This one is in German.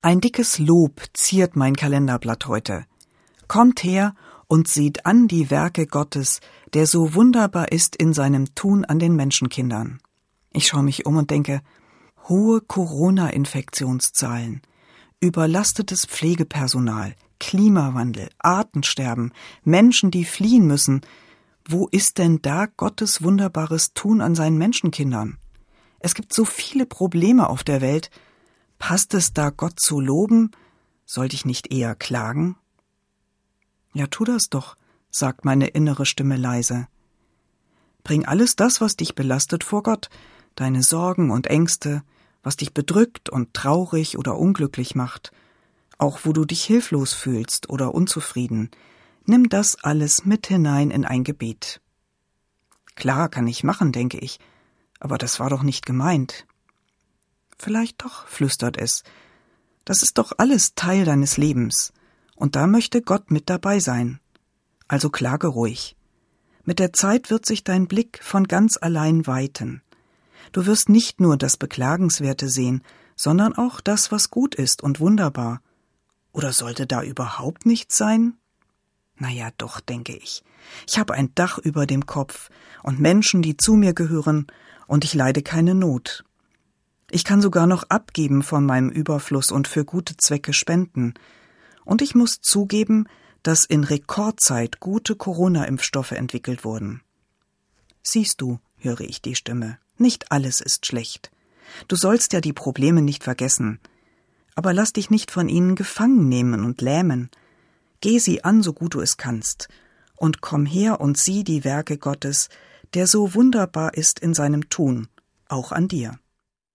Ein dickes Lob ziert mein Kalenderblatt heute. Kommt her und seht an die Werke Gottes, der so wunderbar ist in seinem Tun an den Menschenkindern. Ich schaue mich um und denke, hohe Corona-Infektionszahlen, überlastetes Pflegepersonal, Klimawandel, Artensterben, Menschen, die fliehen müssen. Wo ist denn da Gottes wunderbares Tun an seinen Menschenkindern? Es gibt so viele Probleme auf der Welt, Passt es da Gott zu loben? Sollte ich nicht eher klagen? Ja, tu das doch, sagt meine innere Stimme leise. Bring alles das, was dich belastet, vor Gott, deine Sorgen und Ängste, was dich bedrückt und traurig oder unglücklich macht, auch wo du dich hilflos fühlst oder unzufrieden, nimm das alles mit hinein in ein Gebet. Klar kann ich machen, denke ich, aber das war doch nicht gemeint. Vielleicht doch, flüstert es. Das ist doch alles Teil deines Lebens. Und da möchte Gott mit dabei sein. Also klage ruhig. Mit der Zeit wird sich dein Blick von ganz allein weiten. Du wirst nicht nur das Beklagenswerte sehen, sondern auch das, was gut ist und wunderbar. Oder sollte da überhaupt nichts sein? Na ja, doch, denke ich. Ich habe ein Dach über dem Kopf und Menschen, die zu mir gehören, und ich leide keine Not. Ich kann sogar noch abgeben von meinem Überfluss und für gute Zwecke spenden. Und ich muss zugeben, dass in Rekordzeit gute Corona-Impfstoffe entwickelt wurden. Siehst du, höre ich die Stimme, nicht alles ist schlecht. Du sollst ja die Probleme nicht vergessen. Aber lass dich nicht von ihnen gefangen nehmen und lähmen. Geh sie an, so gut du es kannst, und komm her und sieh die Werke Gottes, der so wunderbar ist in seinem Tun, auch an dir.